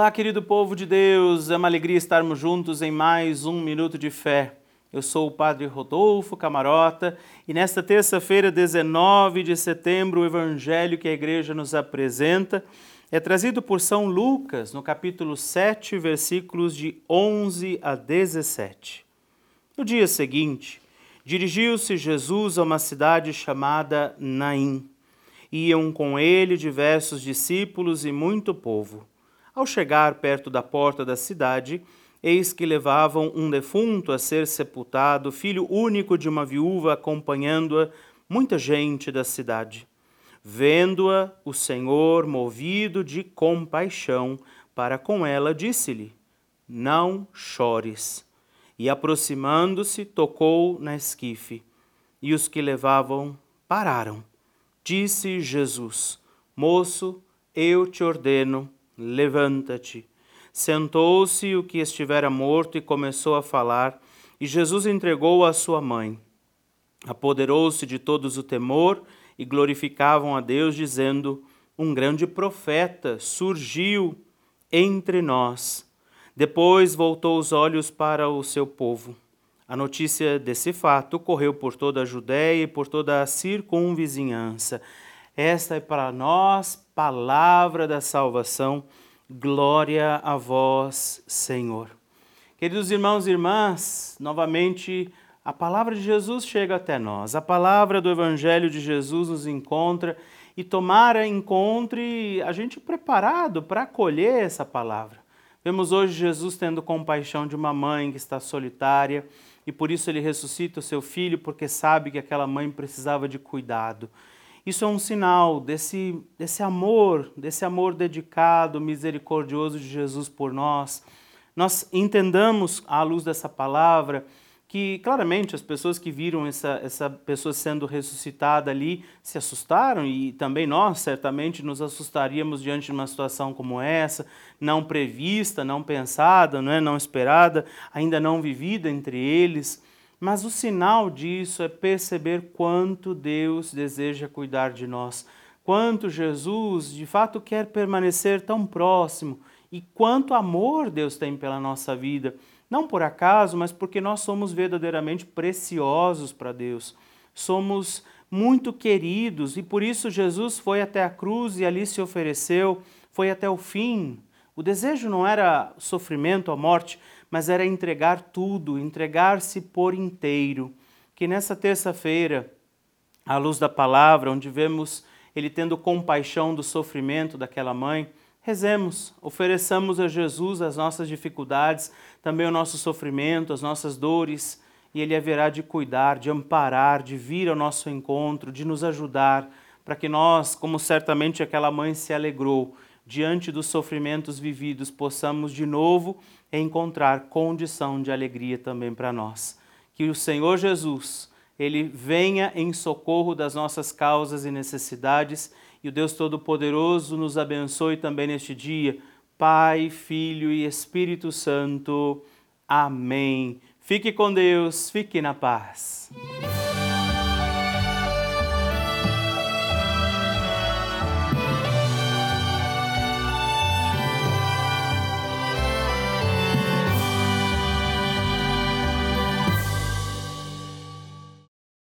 Olá, querido povo de Deus, é uma alegria estarmos juntos em mais um Minuto de Fé. Eu sou o Padre Rodolfo Camarota e nesta terça-feira, 19 de setembro, o Evangelho que a Igreja nos apresenta é trazido por São Lucas, no capítulo 7, versículos de 11 a 17. No dia seguinte, dirigiu-se Jesus a uma cidade chamada Naim. Iam com ele diversos discípulos e muito povo. Ao chegar perto da porta da cidade, eis que levavam um defunto a ser sepultado, filho único de uma viúva, acompanhando-a muita gente da cidade. Vendo-a, o Senhor, movido de compaixão para com ela, disse-lhe: Não chores. E aproximando-se, tocou na esquife, e os que levavam pararam. Disse Jesus: Moço, eu te ordeno, levanta-te. Sentou-se o que estivera morto e começou a falar, e Jesus entregou a sua mãe. Apoderou-se de todos o temor e glorificavam a Deus, dizendo: Um grande profeta surgiu entre nós. Depois voltou os olhos para o seu povo. A notícia desse fato correu por toda a Judéia e por toda a circunvizinhança. Esta é para nós palavra da salvação. Glória a vós, Senhor. Queridos irmãos e irmãs, novamente a palavra de Jesus chega até nós. A palavra do Evangelho de Jesus nos encontra e tomara encontre a gente preparado para acolher essa palavra. Vemos hoje Jesus tendo compaixão de uma mãe que está solitária e por isso ele ressuscita o seu filho porque sabe que aquela mãe precisava de cuidado. Isso é um sinal desse, desse amor, desse amor dedicado, misericordioso de Jesus por nós. Nós entendamos, à luz dessa palavra, que claramente as pessoas que viram essa, essa pessoa sendo ressuscitada ali se assustaram e também nós certamente nos assustaríamos diante de uma situação como essa, não prevista, não pensada, não, é? não esperada, ainda não vivida entre eles. Mas o sinal disso é perceber quanto Deus deseja cuidar de nós, quanto Jesus de fato quer permanecer tão próximo e quanto amor Deus tem pela nossa vida. Não por acaso, mas porque nós somos verdadeiramente preciosos para Deus. Somos muito queridos e por isso Jesus foi até a cruz e ali se ofereceu, foi até o fim. O desejo não era sofrimento, a morte, mas era entregar tudo, entregar-se por inteiro. Que nessa terça-feira, à luz da palavra, onde vemos ele tendo compaixão do sofrimento daquela mãe, rezemos, ofereçamos a Jesus as nossas dificuldades, também o nosso sofrimento, as nossas dores, e ele haverá de cuidar, de amparar, de vir ao nosso encontro, de nos ajudar, para que nós, como certamente aquela mãe se alegrou, diante dos sofrimentos vividos, possamos de novo encontrar condição de alegria também para nós. Que o Senhor Jesus, ele venha em socorro das nossas causas e necessidades e o Deus Todo-Poderoso nos abençoe também neste dia. Pai, Filho e Espírito Santo. Amém. Fique com Deus, fique na paz.